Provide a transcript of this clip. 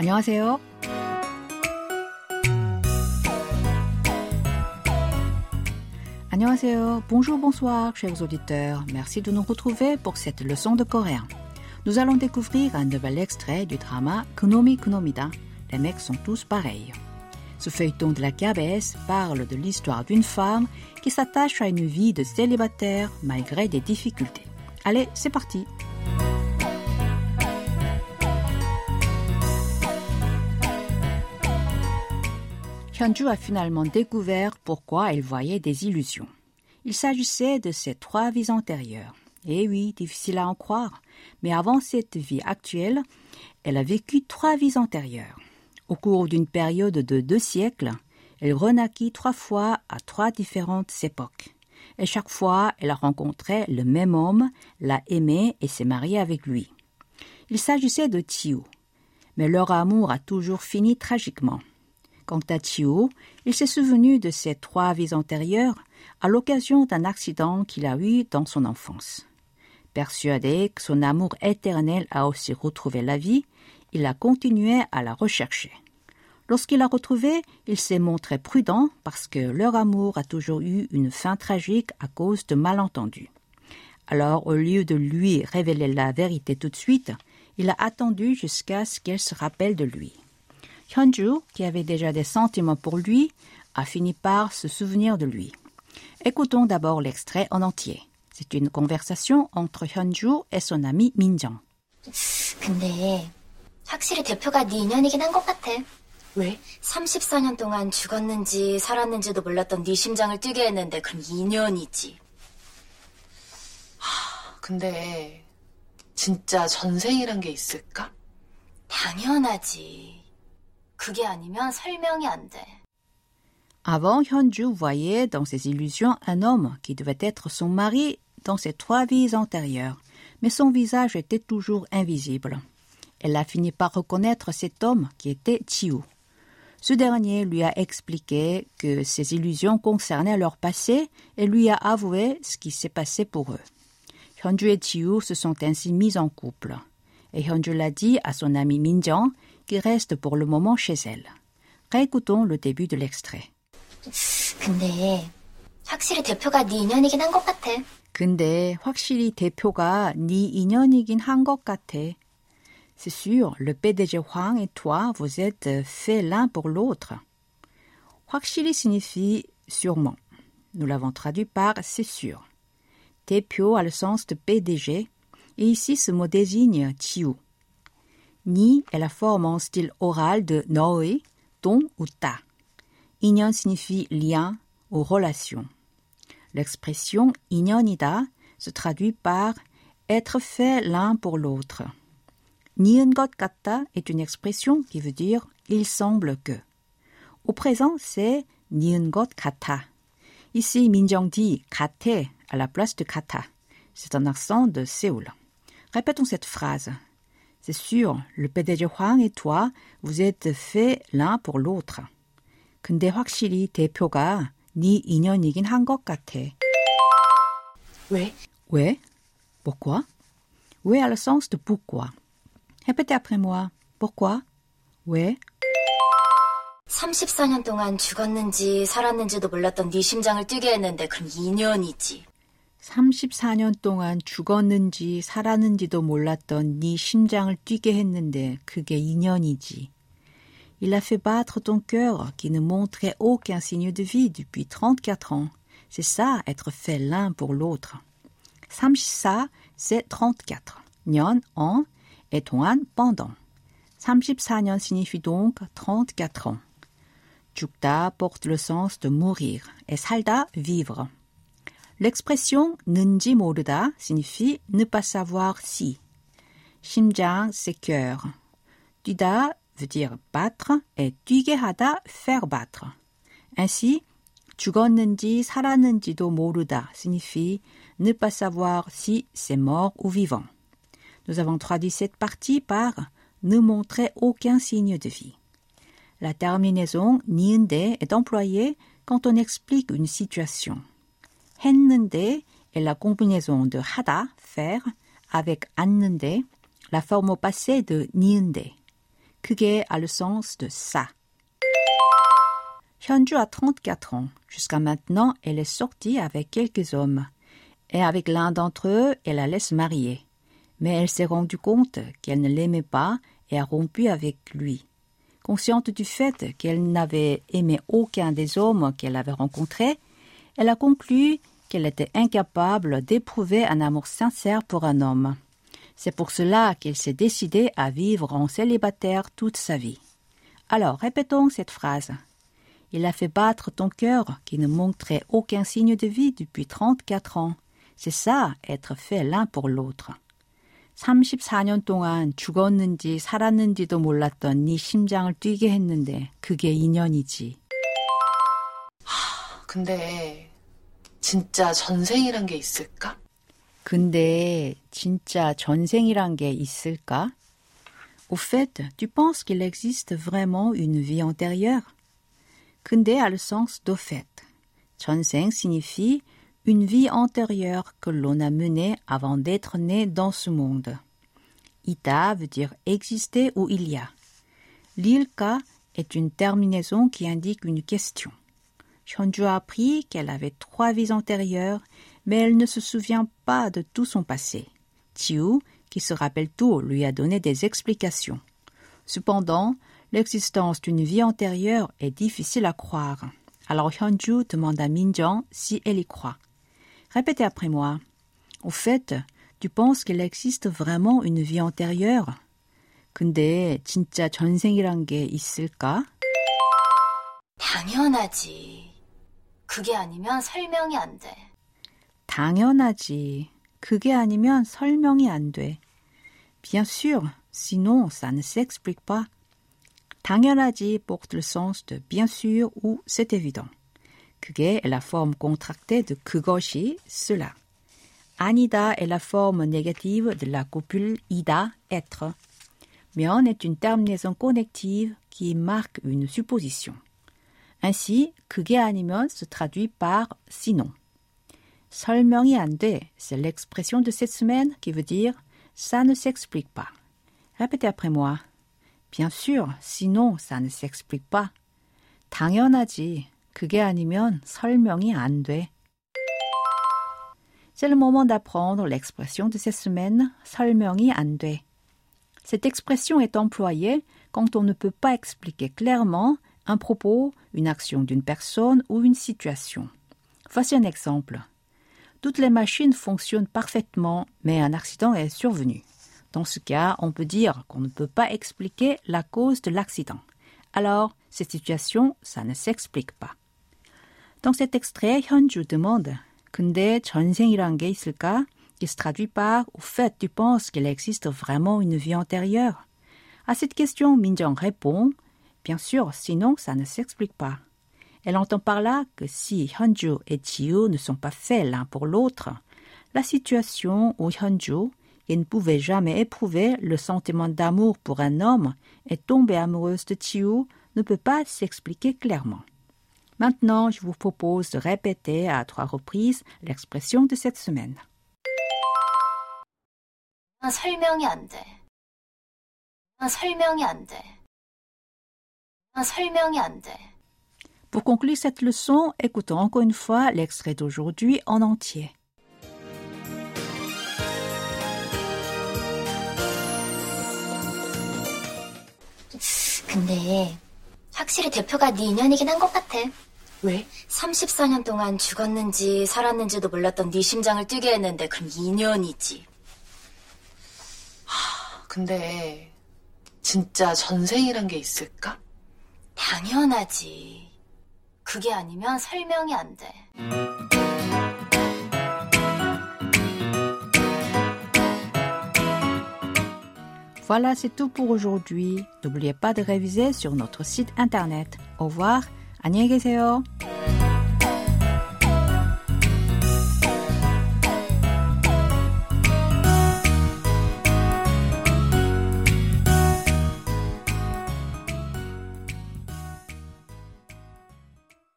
안녕하세요. 안녕하세요. Bonjour, bonsoir, chers auditeurs. Merci de nous retrouver pour cette leçon de coréen. Nous allons découvrir un nouvel extrait du drama Kunomi Kunomida. Les mecs sont tous pareils. Ce feuilleton de la KBS parle de l'histoire d'une femme qui s'attache à une vie de célibataire malgré des difficultés. Allez, c'est parti. A finalement découvert pourquoi elle voyait des illusions. Il s'agissait de ses trois vies antérieures. Eh oui, difficile à en croire, mais avant cette vie actuelle, elle a vécu trois vies antérieures. Au cours d'une période de deux siècles, elle renaquit trois fois à trois différentes époques. Et chaque fois, elle a rencontré le même homme, l'a aimé et s'est mariée avec lui. Il s'agissait de Chiu, mais leur amour a toujours fini tragiquement. Quant à Chiu, il s'est souvenu de ses trois vies antérieures à l'occasion d'un accident qu'il a eu dans son enfance. Persuadé que son amour éternel a aussi retrouvé la vie, il a continué à la rechercher. Lorsqu'il l'a retrouvée, il s'est montré prudent parce que leur amour a toujours eu une fin tragique à cause de malentendus. Alors, au lieu de lui révéler la vérité tout de suite, il a attendu jusqu'à ce qu'elle se rappelle de lui. Hyunju, qui avait déjà des sentiments pour lui, a fini par se souvenir de lui. Écoutons d'abord l'extrait en entier. C'est une conversation entre Hyunju et son ami Minjong. 근데 확실히 대표가 네 인연이긴 한 것 같아. 왜? 34년 동안 죽었는지 살았는지도 몰랐던 네 심장을 뛰게 했는데 그럼 인연이지. 근데 진짜 전생이란 게 있을까? 당연하지. 그게 아니면 설명이 안 돼. Avant, Hyunju voyait dans ses illusions un homme qui devait être son mari dans ses trois vies antérieures, mais son visage était toujours invisible. Elle a fini par reconnaître cet homme qui était Chiu. Ce dernier lui a expliqué que ses illusions concernaient leur passé et lui a avoué ce qui s'est passé pour eux. Hyunju et Chiu se sont ainsi mis en couple. Et Hyunju l'a dit à son ami Minjong qui reste pour le moment chez elle. Réécoutons le début de l'extrait. 근데 확실히 대표가 네 인연이긴 한 것 같아. 근데 확실히 대표가 네 인연이긴 한 것 같아. C'est sûr, le PDG Huang et toi, vous êtes faits l'un pour l'autre. 확실히 signifie sûrement. Nous l'avons traduit par c'est sûr. 대표 a le sens de PDG, et ici, ce mot désigne Chiu. Ni est la forme en style oral de Noé, Ton ou Ta. Inyon signifie lien ou relation. L'expression Inyonida se traduit par être fait l'un pour l'autre. Nien kata est une expression qui veut dire il semble que. Au présent, c'est nien got kata. Ici, Minjong dit kate à la place de kata. C'est un accent de Séoul. Répétons cette phrase. C'est sûr, le PDG Huang et toi, vous êtes faits l'un pour l'autre. 근데 확실히 대표가 네 인연이긴 한 것 같아. 왜? 왜? Pourquoi? 왜 a le sens de pourquoi. Répétez après moi. Pourquoi? 왜? 34년 동안 죽었는지 살았는지도 몰랐던 네 심장을 뛰게 했는데 그럼 인연이지. 34년 동안 죽었는지 살았는지도 몰랐던 네 심장을 뛰게 했는데 그게 인연이지. Il a fait battre ton cœur qui ne montrait aucun signe de vie depuis 34 ans. C'est ça, être fait l'un pour l'autre. 34, c'est 34. 년, an, et 동안, pendant. 34년 signifie donc 34 ans. 죽다 porte le sens de mourir et 살다, vivre. L'expression 는지 모르다 signifie ne pas savoir si. 심장, c'est cœur. 뛰다 veut dire battre et 뛰게 하다, faire battre. Ainsi, 죽었는지 살았는지도 모르다 signifie ne pas savoir si c'est mort ou vivant. Nous avons traduit cette partie par ne montrer aucun signe de vie. La terminaison 니은데 est employée quand on explique une situation. 했는데 est la combinaison de 하다, faire, avec 앉는데, la forme au passé de 니은데. 그게 a le sens de ça. Hyunju a 34 ans. Jusqu'à maintenant, elle est sortie avec quelques hommes. Et avec l'un d'entre eux, elle la laisse marier. Mais elle s'est rendue compte qu'elle ne l'aimait pas et a rompu avec lui. Consciente du fait qu'elle n'avait aimé aucun des hommes qu'elle avait rencontrés, elle a conclu qu'elle était incapable d'éprouver un amour sincère pour un homme. C'est pour cela qu'elle s'est décidée à vivre en célibataire toute sa vie. Alors, répétons cette phrase. Il a fait battre ton cœur qui ne montrait aucun signe de vie depuis 34 ans. C'est ça, être fait l'un pour l'autre. 34년 동안 죽었는지 살았는지도 몰랐던 네 심장을 뛰게 했는데 그게 인연이지. 근데 진짜 전생이란 게 있을까? 근데 진짜 전생이란 게 있을까? Au fait, tu penses qu'il existe vraiment une vie antérieure? 근데 a le sens d'au fait. 전생 signifie une vie antérieure que l'on a menée avant d'être né dans ce monde. Ita veut dire exister ou il y a. L'ilka est une terminaison qui indique une question. Hyunju a appris qu'elle avait trois vies antérieures, mais elle ne se souvient pas de tout son passé. Chiu, qui se rappelle tout, lui a donné des explications. Cependant, l'existence d'une vie antérieure est difficile à croire. Alors Hyunju demande à Minjong si elle y croit. Répétez après moi. Au fait, tu penses qu'il existe vraiment une vie antérieure? 근데 진짜 전생이란 게 있을까? 당연하지. 그게 아니면 설명이 안 돼. 당연하지. 그게 아니면 설명이 안 돼. Bien sûr, sinon ça ne s'explique pas. 당연하지 porte le sens de bien sûr ou c'est évident. 그게 est la forme contractée de 그것이, cela. 아니다 est la forme négative de la copule ida, être. 면 est une terminaison connective qui marque une supposition. Ainsi, 그게 아니면 se traduit par sinon. 설명이 안 돼, c'est l'expression de cette semaine qui veut dire ça ne s'explique pas. Répétez après moi. Bien sûr, sinon ça ne s'explique pas. 당연하지. 그게 아니면 설명이 안 돼. C'est le moment d'apprendre l'expression de cette semaine, 설명이 안 돼. Cette expression est employée quand on ne peut pas expliquer clairement un propos, une action d'une personne ou une situation. Voici un exemple. Toutes les machines fonctionnent parfaitement, mais un accident est survenu. Dans ce cas, on peut dire qu'on ne peut pas expliquer la cause de l'accident. Alors, cette situation, ça ne s'explique pas. Dans cet extrait, Hyunju demande 근데 전생이란 게 있을까? qui se traduit par Au fait, tu penses qu'il existe vraiment une vie antérieure? À cette question, Minjong répond Bien sûr, sinon ça ne s'explique pas. Elle entend par là que si Hyunju et Chiyu ne sont pas faits l'un pour l'autre, la situation où Hyunju, qui ne pouvait jamais éprouver le sentiment d'amour pour un homme, est tombée amoureuse de Chiyu, ne peut pas s'expliquer clairement. Maintenant, je vous propose de répéter à trois reprises l'expression de cette semaine. 설명이 안 돼. 설명이 안 돼. 설명이 안 돼. Pour conclure cette leçon, écoutons encore une fois l'extrait d'aujourd'hui en entier. 근데 확실히 대표가 네 인연이긴 한 것 같아. 왜? 34년 동안 죽었는지 살았는지도 몰랐던 네 심장을 뛰게 했는데 그럼 인연이지. 근데 진짜 전생이란 게 있을까? 당연하지. 그게 아니면 설명이 안 돼. Voilà, c'est tout pour aujourd'hui. N'oubliez pas de réviser sur notre site internet. Au revoir. 안녕히 계세요.